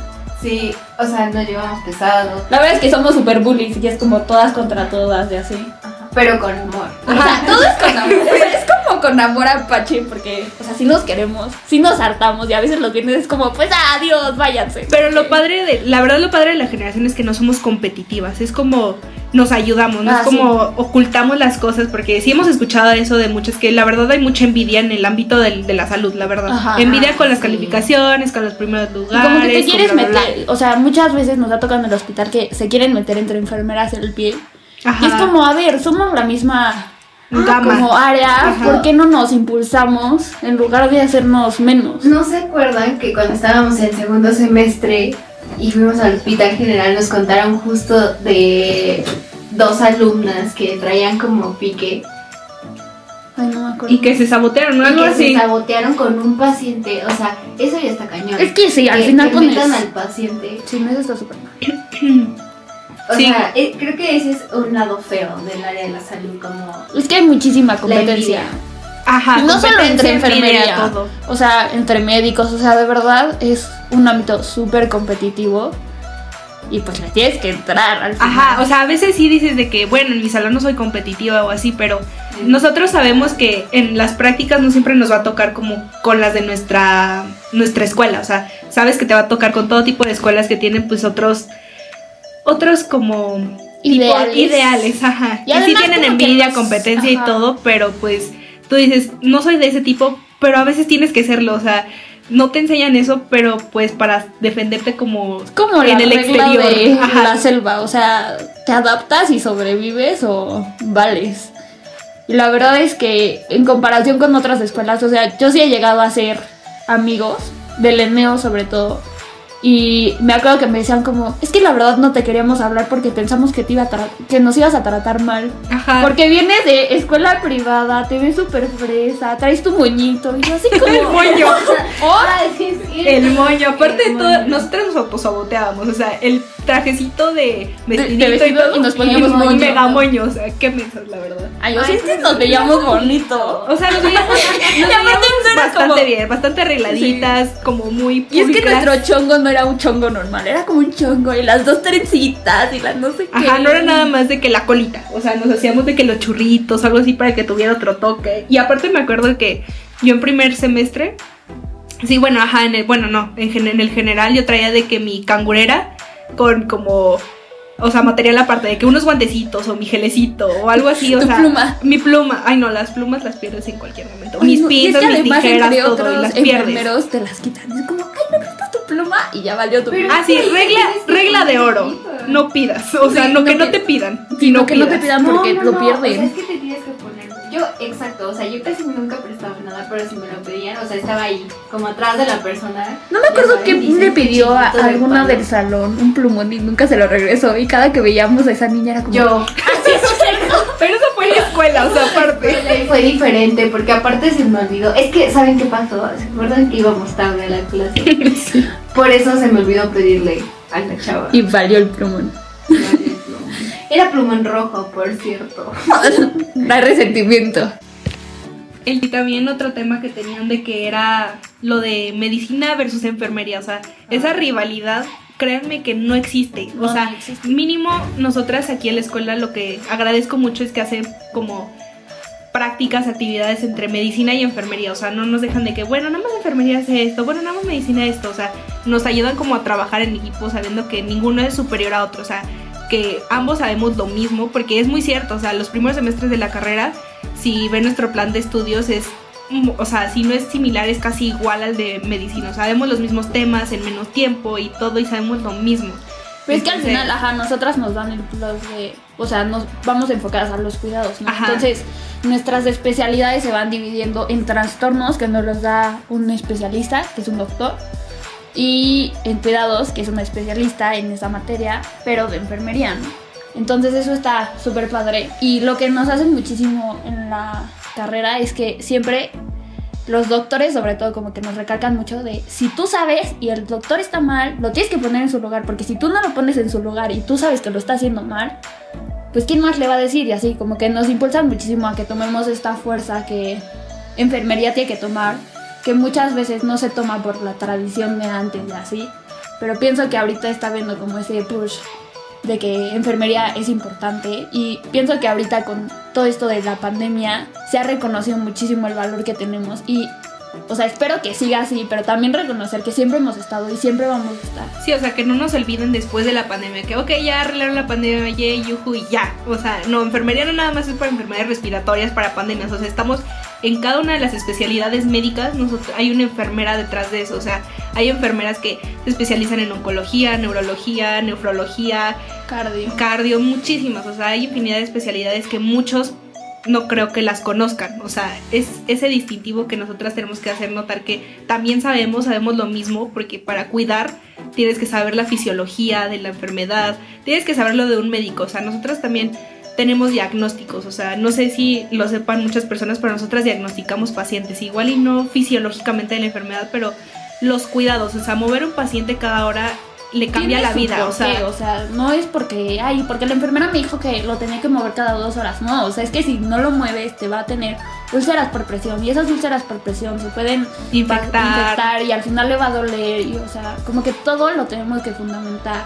Sí, o sea, nos llevamos pesado, La verdad es que somos súper bullies y es como todas contra todas y así. pero con humor. O sea, todo es con amor. Es como con amor apache porque, o sea, si nos queremos, si nos hartamos y a veces lo que es como, pues adiós, váyanse. Pero lo padre de, la verdad lo padre de la generación es que no somos competitivas, es como nos ayudamos, no Ah, es como ocultamos las cosas, porque sí hemos escuchado eso de muchas, que la verdad hay mucha envidia en el ámbito del- de la salud, la verdad. Ajá. envidia con las Sí. calificaciones, con los primeros Y lugares. como que te quieres bla, bla, bla. meter, o sea, muchas veces nos ha tocado en el hospital que se quieren meter entre enfermeras el pie. Ajá. Y es como, a ver, somos la misma Gama. como área, Ajá. ¿por qué no nos impulsamos en lugar de hacernos menos? ¿No se acuerdan que cuando estábamos en segundo semestre y fuimos al hospital general nos contaron justo de dos alumnas que traían como pique Ay, no me acuerdo. Y que se sabotearon, ¿no? y Algo que así. se sabotearon con un paciente? O sea, eso ya está cañón. Es que sí, al Que- final que pones... metan al paciente. Sí, no, eso está súper mal. O Sí. sea, eh, creo que ese es un lado feo del área de la salud, como Es que hay muchísima competencia. Ajá. Y no solo entre enfermería, todo. o sea, entre médicos, o sea, de verdad es un ámbito súper competitivo y pues le tienes que entrar al final. Ajá, o sea, a veces sí dices de que, bueno, en mi salón no soy competitiva o así, pero nosotros sabemos que en las prácticas no siempre nos va a tocar como con las de nuestra, nuestra escuela, o sea, sabes que te va a tocar con todo tipo de escuelas que tienen pues otros, otros como tipo Ideales. ideales, ajá, Y que sí tienen envidia, competencia y todo, pero pues tú dices, no soy de ese tipo, pero a veces tienes que serlo, o sea, no te enseñan eso, pero pues para defenderte como como en la el regla exterior. de Ajá. la selva, o sea, te adaptas y sobrevives o vales. Y la verdad es que en comparación con otras escuelas, o sea, yo sí he llegado a ser amigos del Eneo sobre todo. Y me acuerdo que me decían como, es que la verdad no te queríamos hablar porque pensamos que te iba a que nos ibas a tratar mal. Ajá. Porque vienes de escuela privada, te ves súper fresa, traes tu moñito y yo así como... El moño. "Oh, sí, cierto. El moño, aparte de todo, moño. nosotros nos autosaboteábamos, o sea, el trajecito de vestidito vestido y, todo, y nos poníamos un moño. mega moño, o sea, qué mensos, la verdad. Ay, yo Ay, sí pues, nos veíamos bonito. O sea, nos veíamos, nos Y aparte veíamos bastante bien, bastante arregladitas, como muy Y es que públicas. nuestro chongo no era un chongo normal, era como un chongo y las dos trencitas y las no sé qué. Ajá, no era nada más de que la colita, o sea, nos hacíamos de que los churritos, algo así para que tuviera otro toque. Y aparte me acuerdo que yo en primer semestre, sí, bueno, ajá, en el, bueno, no, en, en el general yo traía de que mi cangurera con como, o sea, material aparte, de que unos guantecitos o mi gelecito o algo así, o Tu sea. pluma. Mi pluma, ay no, las plumas las pierdes en cualquier momento. Ay, mis no, y es pinzas, que mis tijeras, todo, otros y las pierdes. te las quitan. Es como, ay, ¿me prestas tu pluma? Y ya valió tu pluma. Ah, sí, Sí, regla, regla de oro. No pidas. O sea, Sí, no que no no te pi- pidan. Sino que no te pidan porque no, lo no, pierden. O sea, es que te tienes que. Yo, exacto, o sea, yo casi nunca prestaba nada, pero si me lo pedían, o sea, estaba ahí, como atrás de la persona. No me acuerdo saben, le pidió a alguna del salón un plumón y nunca se lo regresó. Y cada que veíamos a esa niña era como. Yo. Así cierto. Pero eso fue en la escuela, o sea, aparte. Fue diferente, porque aparte se me olvidó. Es que, ¿saben qué pasó? ¿Se acuerdan que íbamos tarde a la clase? Por eso se me olvidó pedirle a la chava. Y valió el plumón. Era plumón rojo, por cierto. Da resentimiento. Y también otro tema que tenían de que era lo de medicina versus enfermería. O sea, esa rivalidad, créanme que no existe. O sea, no existe. mínimo nosotras aquí en la escuela lo que agradezco mucho es que hacen como prácticas, actividades entre medicina y enfermería. O sea, no nos dejan de que, bueno, nada más enfermería hace esto, bueno, nada más medicina esto. O sea, nos ayudan como a trabajar en equipo sabiendo que ninguno es superior a otro. O sea, que ambos sabemos lo mismo, porque es muy cierto. O sea, los primeros semestres de la carrera, si ven nuestro plan de estudios, es mm, o sea, si no es similar, es casi igual al de medicina. O sabemos los mismos temas en menos tiempo y todo, y sabemos lo mismo. Pero es que al final, ajá, nosotras nos dan el plus de, o sea, nos vamos enfocadas a los cuidados, ¿no? Ajá. Entonces, nuestras especialidades se van dividiendo en trastornos, que nos los da un especialista, que es un doctor, y en cuidados, que es un especialista en esa materia, pero de enfermería, ¿no? Entonces eso está súper padre. Y lo que nos hace muchísimo en la carrera es que siempre los doctores, sobre todo, como que nos recalcan mucho de si tú sabes y el doctor está mal, lo tienes que poner en su lugar, porque si tú no lo pones en su lugar y tú sabes que lo está haciendo mal, pues quién más le va a decir y así, como que nos impulsan muchísimo a que tomemos esta fuerza que enfermería tiene que tomar, que muchas veces no se toma por la tradición de antes y así, pero pienso que ahorita está viendo como ese push de que enfermería es importante y pienso que ahorita con todo esto de la pandemia se ha reconocido muchísimo el valor que tenemos y o sea, espero que siga así, pero también reconocer que siempre hemos estado y siempre vamos a estar. Sí, o sea, que no nos olviden después de la pandemia, que ok, ya arreglaron la pandemia, yay, yuju, y ya. O sea, no, enfermería no nada más es para enfermedades respiratorias, para pandemias, o sea, estamos en cada una de las especialidades médicas, nosotros, hay una enfermera detrás de eso, o sea, hay enfermeras que se especializan en oncología, neurología, nefrología, Cardio. cardio, muchísimas, o sea, hay infinidad de especialidades que muchos no creo que las conozcan, o sea, es ese distintivo que nosotras tenemos que hacer notar que también sabemos, sabemos lo mismo, porque para cuidar tienes que saber la fisiología de la enfermedad, tienes que saber lo de un médico, o sea, nosotras también tenemos diagnósticos, o sea, no sé si lo sepan muchas personas, pero nosotras diagnosticamos pacientes, igual y no fisiológicamente de la enfermedad, pero los cuidados, o sea, mover un paciente cada hora le cambia la vida, o sea, o sea, no es porque, ay, porque la enfermera me dijo que lo tenía que mover cada dos horas, no, o sea, es que si no lo mueves te va a tener úlceras por presión y esas úlceras por presión se pueden Infectar. infectar y al final le va a doler y, o sea, como que todo lo tenemos que fundamentar.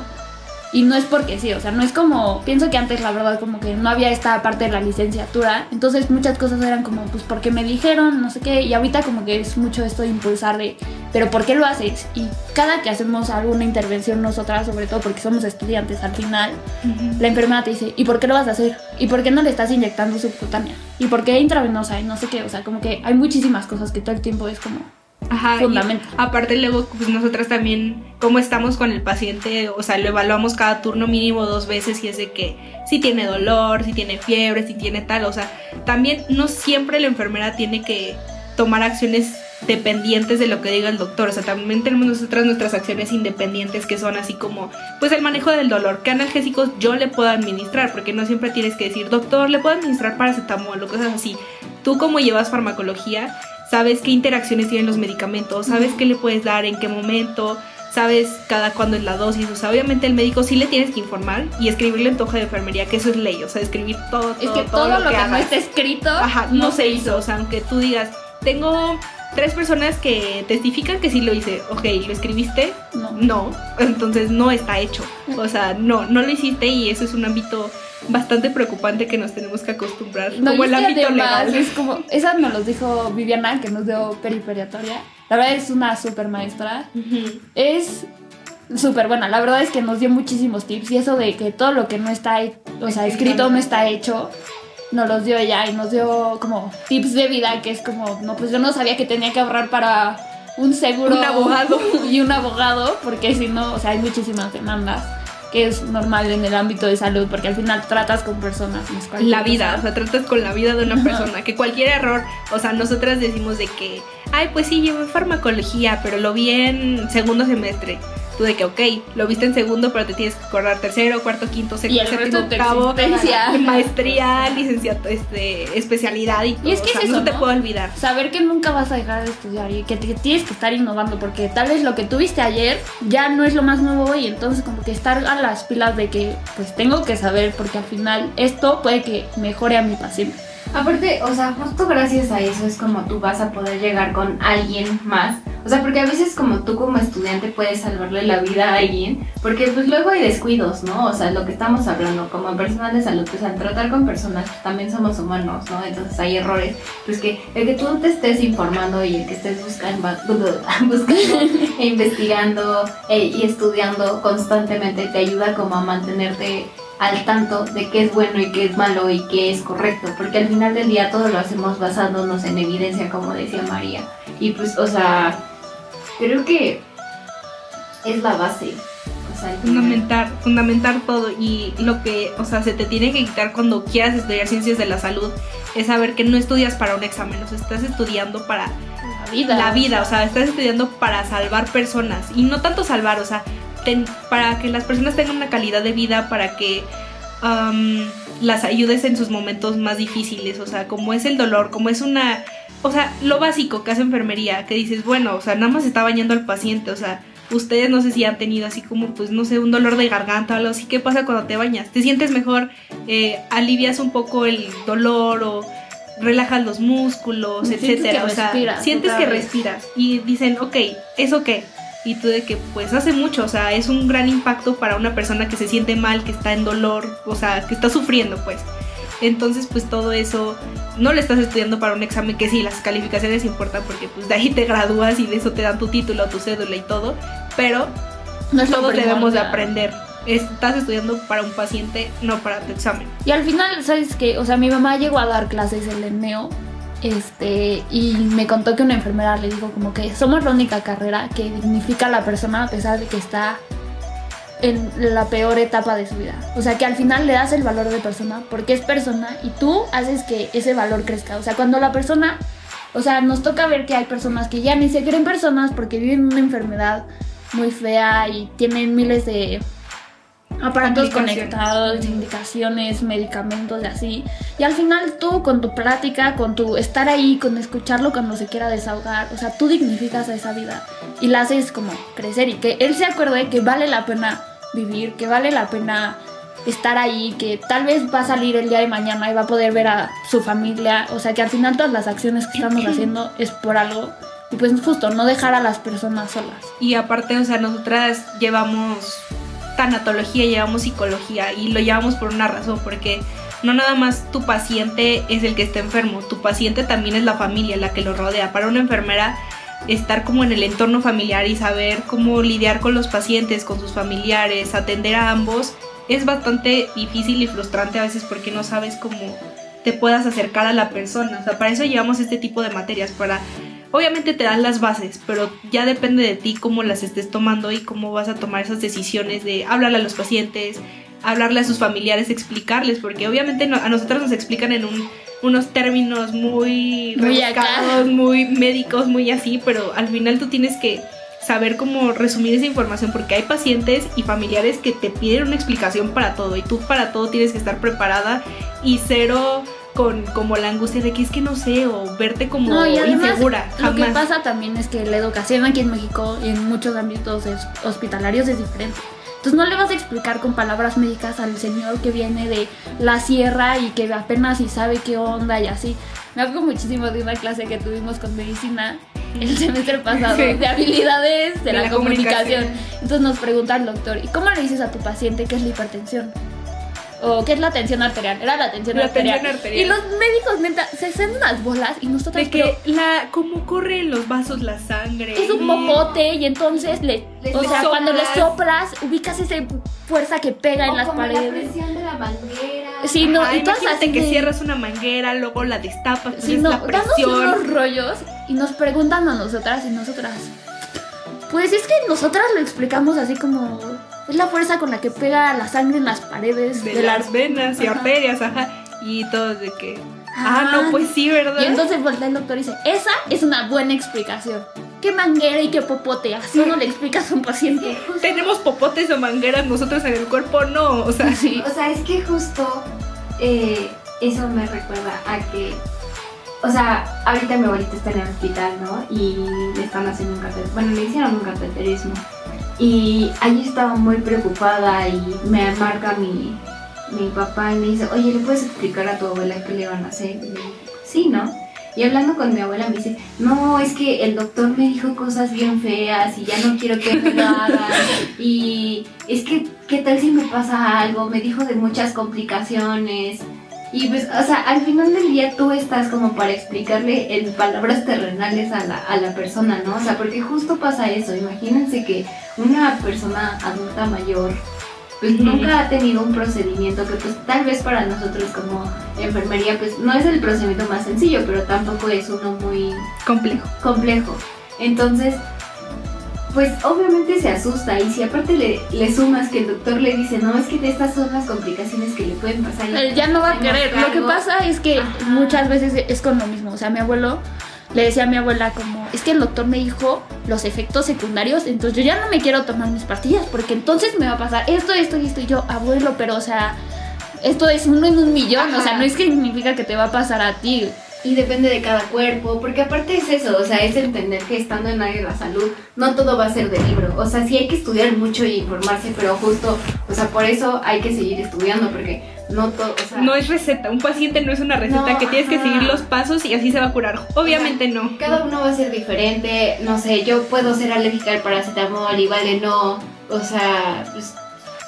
Y no es porque sí, o sea, no es como, pienso que antes la verdad como que no había esta parte de la licenciatura, entonces muchas cosas eran como, pues porque me dijeron, no sé qué, y ahorita como que es mucho esto de impulsar de, pero ¿por qué lo haces? Y cada que hacemos alguna intervención nosotras, sobre todo porque somos estudiantes al final, la enfermera te dice, ¿y por qué lo vas a hacer? ¿Y por qué no le estás inyectando subcutánea? ¿Y por qué intravenosa? Y no sé qué, o sea, como que hay muchísimas cosas que todo el tiempo es como... Ajá, Fundamento. aparte luego pues nosotras también cómo estamos con el paciente, o sea, lo evaluamos cada turno mínimo dos veces y es de que si tiene dolor, si tiene fiebre, si tiene tal, o sea, también no siempre la enfermera tiene que tomar acciones dependientes de lo que diga el doctor, o sea, también tenemos nosotras nuestras acciones independientes que son así como, pues el manejo del dolor, qué analgésicos yo le puedo administrar, porque no siempre tienes que decir, doctor, le puedo administrar paracetamol o cosas así. Tú como llevas farmacología, sabes qué interacciones tienen los medicamentos, sabes qué le puedes dar, en qué momento, sabes cada cuándo es la dosis, o sea, obviamente el médico sí le tienes que informar y escribirle en tu hoja de enfermería, que eso es ley, o sea, escribir todo, todo, Es que todo, lo que, no está escrito Ajá, no, se hizo, o sea, aunque tú digas, tengo tres personas que testifican que sí lo hice, ok, ¿lo escribiste? No. No, entonces no está hecho, o sea, no, no lo hiciste y eso es un ámbito bastante preocupante que nos tenemos que acostumbrar, No, como el ámbito además legal. Es como, esa nos los dijo Viviana, que nos dio periperiatoria. La verdad es una super maestra. Ujú. Es súper buena. La verdad es que nos dio muchísimos tips. Y eso de que todo lo que no está, o sea, escrito no está hecho, nos los dio ella. Y nos dio como tips de vida, que es como, no, pues yo no sabía que tenía que ahorrar para un seguro. Un abogado. Y un abogado, porque si no, o sea, hay muchísimas demandas. Que es normal en el ámbito de salud, porque al final tratas con personas. no la vida, cosa. o sea, tratas con la vida de una persona, que cualquier error, o sea, nosotras decimos de que, ay, pues sí, llevo farmacología, pero lo vi en segundo semestre. Tú de que, ok, lo viste en segundo, pero te tienes que acordar tercero, cuarto, quinto, Y sexto, séptimo, octavo, maestría, licenciatura, este, especialidad y todo. Y es que o sea, es no eso, te ¿no? puedo olvidar. Saber que nunca vas a dejar de estudiar y que te- tienes que estar innovando porque tal vez lo que tuviste ayer ya no es lo más nuevo hoy, entonces como que estar a las pilas de que pues tengo que saber porque al final esto puede que mejore a mi paciente. Aparte, o sea, justo gracias a eso es como tú vas a poder llegar con alguien más. O sea, porque a veces como tú como estudiante puedes salvarle la vida a alguien, porque pues luego hay descuidos, ¿no? O sea, lo que estamos hablando como personal de salud, pues al tratar con personas pues, también somos humanos, ¿no? Entonces hay errores. Pues que el que tú te estés informando y el que estés buscando, buscando e investigando e- y estudiando constantemente te ayuda como a mantenerte al tanto de qué es bueno y qué es malo y qué es correcto, porque al final del día todo lo hacemos basándonos en evidencia, como decía María. Y pues, o sea, creo que es la base. O sea, al final- Fundamentar, fundamentar todo y lo que, o sea, se te tiene que quitar cuando quieras estudiar ciencias de la salud es saber que no estudias para un examen, o sea, estás estudiando para La vida. la vida, o sea, estás estudiando para salvar personas y no tanto salvar, o sea, ten- para que las personas tengan una calidad de vida, para que am, las ayudes en sus momentos más difíciles, o sea, como es el dolor, como es una, o sea, lo básico que hace enfermería, que dices, bueno, o sea, nada más está bañando al paciente, o sea, ustedes no sé si han tenido así como, pues, no sé, un dolor de garganta o algo así, ¿qué pasa cuando te bañas? ¿Te sientes mejor? Eh, alivias un poco el dolor o relajas los músculos, etcétera, o sea, respiras sientes que respiras y dicen, ok, ¿eso qué? Y tú de que pues hace mucho, o sea, es un gran impacto para una persona que se siente mal, que está en dolor, o sea, que está sufriendo pues. Entonces pues todo eso no lo estás estudiando para un examen que sí, las calificaciones importan porque pues de ahí te gradúas y de eso te dan tu título, tu cédula y todo, pero No es todos debemos de aprender. Estás estudiando para un paciente, no para tu examen. Y al final, ¿sabes qué? O sea, mi mamá llegó a dar clases en el NEO. Este, y me contó que una enfermera le dijo como que somos la única carrera que dignifica a la persona a pesar de que está en la peor etapa de su vida. O sea, que al final le das el valor de persona porque es persona y tú haces que ese valor crezca. O sea, cuando la persona, o sea, nos toca ver que hay personas que ya ni se creen personas porque viven una enfermedad muy fea y tienen miles de aparatos conectados, indicaciones, medicamentos y así. Y al final tú con tu plática, con tu estar ahí, con escucharlo cuando se quiera desahogar, o sea, tú dignificas a esa vida y la haces como crecer y que él se acuerde que vale la pena vivir, que vale la pena estar ahí, que tal vez va a salir el día de mañana y va a poder ver a su familia, o sea, que al final todas las acciones que estamos haciendo es por algo y pues justo no dejar a las personas solas. Y aparte, o sea, nosotras llevamos tanatología, llevamos psicología y lo llevamos por una razón, porque no nada más tu paciente es el que está enfermo, tu paciente también es la familia, la que lo rodea. Para una enfermera, estar como en el entorno familiar y saber cómo lidiar con los pacientes, con sus familiares, atender a ambos, es bastante difícil y frustrante a veces porque no sabes cómo te puedas acercar a la persona. O sea, para eso llevamos este tipo de materias, para Obviamente te dan las bases, pero ya depende de ti cómo las estés tomando y cómo vas a tomar esas decisiones de hablarle a los pacientes, hablarle a sus familiares, explicarles, porque obviamente no- a nosotros nos explican en un- unos términos muy Muy acá. rebuscados, muy médicos, muy así, pero al final tú tienes que saber cómo resumir esa información porque hay pacientes y familiares que te piden una explicación para todo y tú para todo tienes que estar preparada y cero con como la angustia de que es que no sé o verte como No, y además, insegura Lo que jamás. pasa también es que la educación aquí en México y en muchos ámbitos es- hospitalarios es diferente. Entonces no le vas a explicar con palabras médicas al señor que viene de la sierra y que apenas si sabe qué onda y así. Me acuerdo muchísimo de una clase que tuvimos con medicina el semestre pasado Sí. de habilidades de, De la, la comunicación. comunicación. Entonces nos pregunta el doctor, ¿y cómo le dices a tu paciente qué es la hipertensión? ¿O qué es la tensión arterial? Era la tensión, La arterial. tensión arterial. Y los médicos, neta, se hacen unas bolas y nosotros de que la como corre en los vasos la sangre es un mocote y entonces le, Le o sea soplas. cuando le soplas ubicas esa fuerza que pega en las como la paredes presión de la manguera. Sí, no, Ajá, y todas imagínate así que de- cierras una manguera luego la destapas si es no la damos presión unos rollos y nos preguntan a nosotras y nosotras pues es que nosotras lo explicamos así como es la fuerza con la que pega la sangre en las paredes de, de, las venas y Ajá. arterias ajá y todo de que ah Ah. no pues sí verdad y entonces voltea el doctor y dice esa es una buena explicación qué manguera y qué popote. Así no le explicas a un paciente. Tenemos popotes o mangueras nosotros en el cuerpo, no, o sea, Sí. O sea, es que justo eh, eso me recuerda a que, o sea, ahorita mi abuelita está en el hospital, ¿no? Y le están haciendo un cateterismo. Bueno, le hicieron un cateterismo. Y allí estaba muy preocupada y me marca mi, mi papá y me dice, oye, ¿le puedes explicar a tu abuela qué le van a hacer? Y sí, ¿no? Y hablando con mi abuela me dice, no, es que el doctor me dijo cosas bien feas y ya no quiero que me lo hagan. Y es que, ¿qué tal si me pasa algo? Me dijo de muchas complicaciones. Y pues, o sea, al final del día tú estás como para explicarle en palabras terrenales a la, a la persona, ¿no? O sea, porque justo pasa eso. Imagínense que una persona adulta mayor pues nunca ha tenido un procedimiento que pues tal vez para nosotros como enfermería pues no es el procedimiento más sencillo, pero tampoco es uno muy complejo. complejo. Entonces, pues obviamente se asusta y si aparte le, le sumas que el doctor le dice, no, es que estas son las complicaciones que le pueden pasar. Él ya no va a querer. Lo que cargo". pasa es que Ajá. muchas veces es con lo mismo. O sea, mi abuelo le decía a mi abuela como, es que el doctor me dijo los efectos secundarios, entonces yo ya no me quiero tomar mis pastillas porque entonces me va a pasar esto, esto y esto. Y yo, abuelo, pero o sea, esto es uno en un millón. O sea, no es que significa que te va a pasar a ti. Y depende de cada cuerpo, porque aparte es eso, o sea, es entender que estando en área de la salud, no todo va a ser de libro. O sea, sí hay que estudiar mucho y informarse, pero justo, o sea, por eso hay que seguir estudiando, porque no todo, o sea, No es receta, un paciente no es una receta No, que tienes que seguir los pasos y así se va a curar. Obviamente no. cada uno va a ser diferente. No sé, yo puedo ser alérgica al paracetamol y vale no. O sea, pues.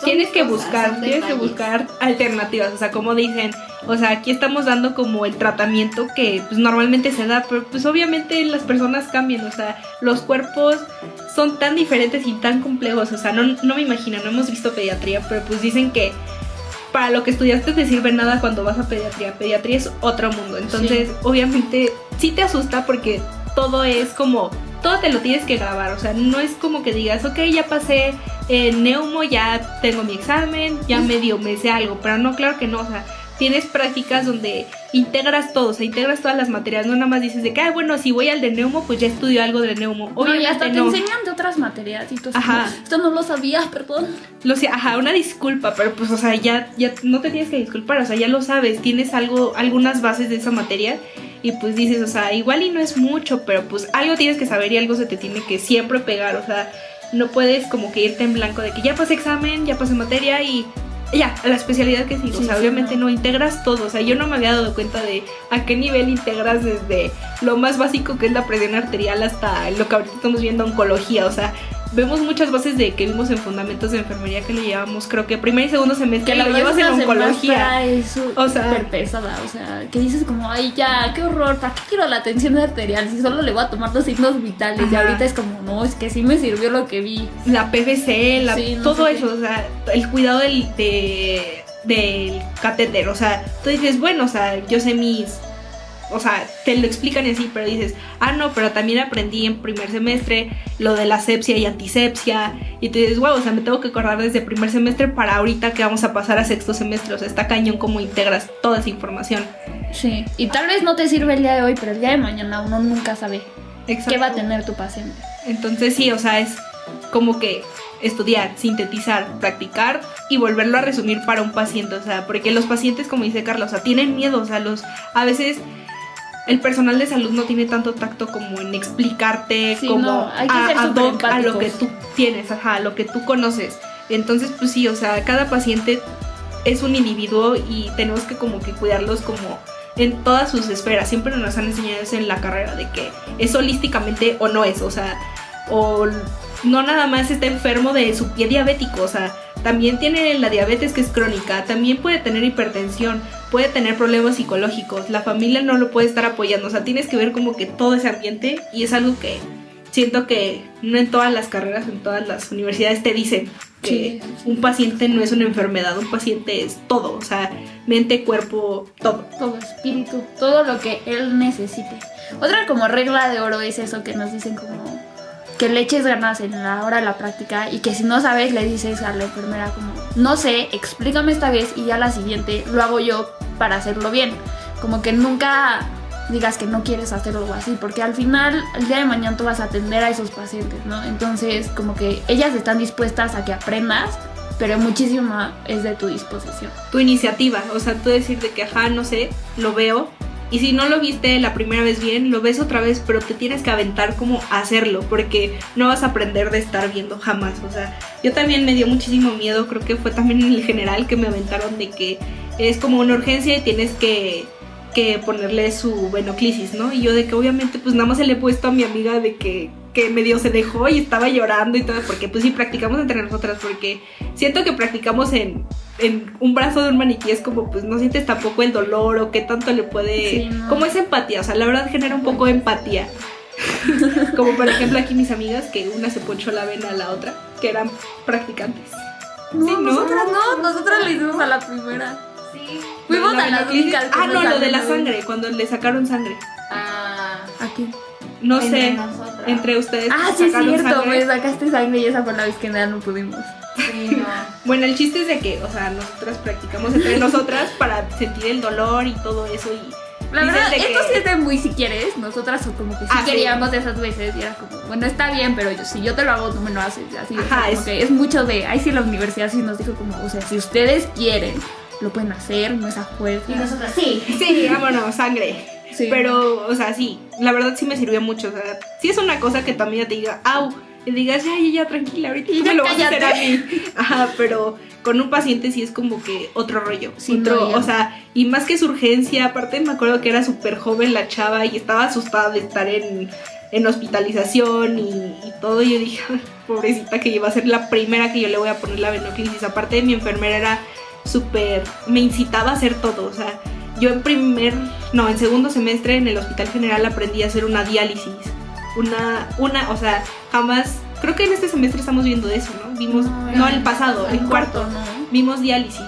Tienes que buscar, tienes que buscar alternativas, o sea, como dicen, o sea, aquí estamos dando como el tratamiento que pues normalmente se da, pero pues obviamente las personas cambian, o sea, los cuerpos son tan diferentes y tan complejos, o sea, no, no me imagino, no hemos visto pediatría, pero pues dicen que para lo que estudiaste te sirve nada cuando vas a pediatría, pediatría es otro mundo, entonces obviamente sí te asusta porque todo es como, todo te lo tienes que grabar, o sea, no es como que digas, ok, ya pasé en neumo, ya tengo mi examen, ya medio me sé algo, pero no, claro que no, o sea, tienes prácticas donde integras todo, o sea, integras todas las materias, no nada más dices de que, ah, bueno, si voy al de neumo, pues ya estudio algo de neumo. No, y Obviamente hasta te no. enseñan de otras materias y tú Ajá. como, esto no lo sabía, perdón. Lo sé, ajá, una disculpa, pero pues, o sea, ya, ya no te tienes que disculpar, o sea, ya lo sabes, tienes algo, algunas bases de esa materia y pues dices, o sea, igual y no es mucho, pero pues algo tienes que saber y algo se te tiene que siempre pegar, o sea, no puedes como que irte en blanco de que ya pasé examen, ya pasé materia y ya, a la especialidad que sigo, Sí, o sea, sí, obviamente no. no. integras todo, o sea, yo no me había dado cuenta de a qué nivel integras desde lo más básico que es la presión arterial hasta lo que ahorita estamos viendo oncología, o sea, vemos muchas bases de que vimos en fundamentos de enfermería que lo llevamos, creo que primer y segundo semestre Que la lo llevas en oncología. es O sea- súper pesada, o sea, que dices como, ay, ya, qué horror, ¿para qué quiero la tensión arterial si solo le voy a tomar los signos vitales? Y Ajá. ahorita es como, no, es que sí me sirvió lo que vi. la PVC, la, Sí, no todo eso, o sea, el cuidado del, de- del catéter, o sea, tú dices, bueno, o sea, yo sé mis, o sea, te lo explican así, pero dices, ah, no, pero también aprendí en primer semestre lo de la sepsia y antisepsia, y tú dices, wow, o sea, me tengo que acordar desde primer semestre para ahorita que vamos a pasar a sexto semestre, o sea, está cañón cómo integras toda esa información. Sí. Y tal vez no te sirve el día de hoy, pero el día de mañana uno nunca sabe Exacto. qué va a tener tu paciente. Entonces sí, o sea, es como que estudiar, sintetizar, practicar y volverlo a resumir para un paciente, o sea, porque los pacientes, como dice Carlos, o sea, tienen miedo, o sea, los a veces el personal de salud no tiene tanto tacto como en explicarte Sí, como no, hay que a, ser ad súper hoc a lo que tú tienes, ajá, a lo que tú conoces. Entonces, pues sí, o sea, cada paciente es un individuo y tenemos que como que cuidarlos como en todas sus esferas. Siempre nos han enseñado eso en la carrera de que es holísticamente o no es, o sea, o no nada más está enfermo de su pie diabético, o sea, también tiene la diabetes que es crónica, también puede tener hipertensión, puede tener problemas psicológicos, la familia no lo puede estar apoyando, o sea, tienes que ver como que todo ese ambiente y es algo que siento que no en todas las carreras, en todas las universidades te dicen que Sí, un paciente no es una enfermedad, un paciente es todo, o sea, mente, cuerpo, todo. Todo espíritu, todo lo que él necesite. Otra como regla de oro es eso que nos dicen como que le eches ganas en la hora de la práctica y que si no sabes le dices a la enfermera como no sé, explícame esta vez y ya la siguiente lo hago yo para hacerlo bien. Como que nunca digas que no quieres hacer algo así, porque al final, el día de mañana tú vas a atender a esos pacientes, ¿no? Entonces, como que ellas están dispuestas a que aprendas, pero muchísima es de tu disposición. Tu iniciativa, o sea, tú decir de que, ajá, no sé, lo veo. Y si no lo viste la primera vez bien, lo ves otra vez, pero te tienes que aventar como a hacerlo, porque no vas a aprender de estar viendo jamás. O sea, yo también me dio muchísimo miedo, creo que fue también en el general que me aventaron de que es como una urgencia y tienes que que ponerle su venoclisis, ¿no? Y yo de que obviamente pues nada más se le he puesto a mi amiga de que, que medio se dejó y estaba llorando y todo, porque pues sí practicamos entre nosotras, porque siento que practicamos en, en un brazo de un maniquí es como pues no sientes tampoco el dolor o qué tanto le puede... Sí, no. Como es empatía, o sea, la verdad genera un poco de empatía. como por ejemplo aquí mis amigas, que una se ponchó la vena a la otra, que eran practicantes. No, Sí, ¿no? nosotras no, nosotras le hicimos a la primera. Sí. Fuimos La a las únicas Ah, no, lo de la sangre, cuando le sacaron sangre. Ah, Aquí. No entre sé. Entre ustedes. Ah, sí, es cierto, sangre. me sacaste sangre y esa fue la vez que nada no pudimos. Sí, no. Bueno, el chiste es de que, o sea, nosotras practicamos entre nosotras para sentir el dolor y todo eso y La verdad, esto que- sí es de muy si quieres. Nosotras como que sí Ah, sí. queríamos de esas veces y era como, bueno, está bien, pero yo, si yo te lo hago, tú me lo haces. Así, Ajá, como es- que es mucho de, ahí sí la universidad sí nos dijo como, o sea, si ustedes quieren, lo pueden hacer, no es a fuerza. Y nosotras sí. Sí, vámonos, sangre. Sí. Pero, o sea, sí, la verdad sí me sirvió mucho. O sea, sí es una cosa que también te diga, au, y digas, ya, ya, ya, tranquila, ahorita tú me lo vas a hacer a mí. Ajá, pero con un paciente sí es como que otro rollo. Sí, otro, no, o sea, y más que su urgencia, aparte me acuerdo que era súper joven la chava y estaba asustada de estar en, en hospitalización y, y todo. Y yo dije, "Ay, pobrecita que iba a ser la primera que yo le voy a poner la venoclisis. Aparte mi enfermera era súper, me incitaba a hacer todo, o sea, yo en primer, no, en segundo semestre en el Hospital General aprendí a hacer una diálisis, una, una, o sea, jamás, creo que en este semestre estamos viendo eso, ¿no? Vimos, no, el pasado, el cuarto, no. vimos diálisis.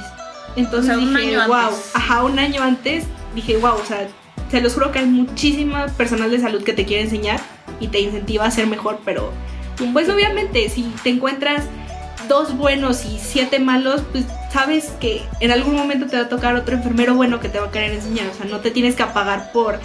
Entonces O sea, un dije, wow, antes. ajá, un año antes dije, wow, o sea, se los juro que hay muchísima personal de salud que te quiere enseñar y te incentiva a ser mejor, pero pues obviamente si te encuentras dos buenos y siete malos, pues sabes que en algún momento te va a tocar otro enfermero bueno que te va a querer enseñar, o sea, no te tienes que apagar por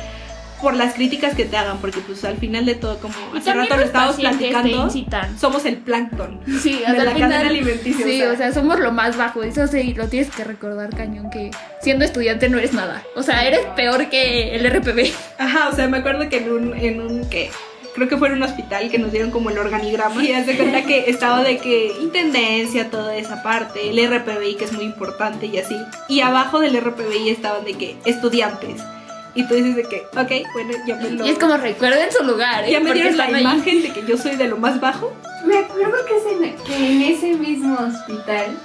por las críticas que te hagan, porque pues al final de todo, como Y hace rato lo estábamos platicando, somos el plancton. Sí, de la cadena alimenticia, Sí, o sea. o sea, somos lo más bajo. Eso sí, lo tienes que recordar, cañón, que siendo estudiante no eres nada. O sea, eres peor que el RPB. Ajá, o sea, me acuerdo que en un, en un que creo que fue en un hospital que nos dieron como el organigrama y haz de cuenta que estaba de que intendencia, toda esa parte, el RPBI que es muy importante y así. Y abajo del RPBI estaban de que estudiantes. Y tú dices de que, ok, bueno, ya me lo... Y es como recuerden su lugar, ¿eh? ya me dieron la ahí. imagen de que yo soy de lo más bajo. Me acuerdo que, es en, que en ese mismo hospital,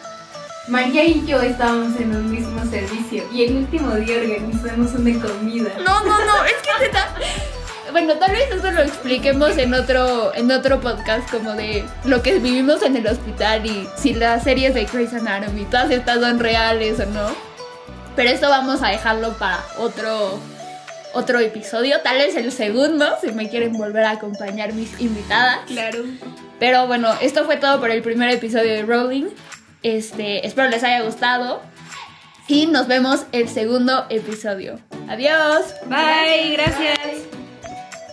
María y yo estábamos en un mismo servicio y el último día organizamos una comida. No, no, no, es que neta. Bueno, tal vez eso lo expliquemos en otro, en otro podcast, como de lo que vivimos en el hospital y si las series de Grey's Anatomy, todas estas son reales o no. Pero esto vamos a dejarlo para otro, otro episodio, tal vez el segundo, si me quieren volver a acompañar mis invitadas. Claro. Pero bueno, esto fue todo por el primer episodio de Rolling. Este, espero les haya gustado. Y nos vemos el segundo episodio. Adiós. Bye, gracias.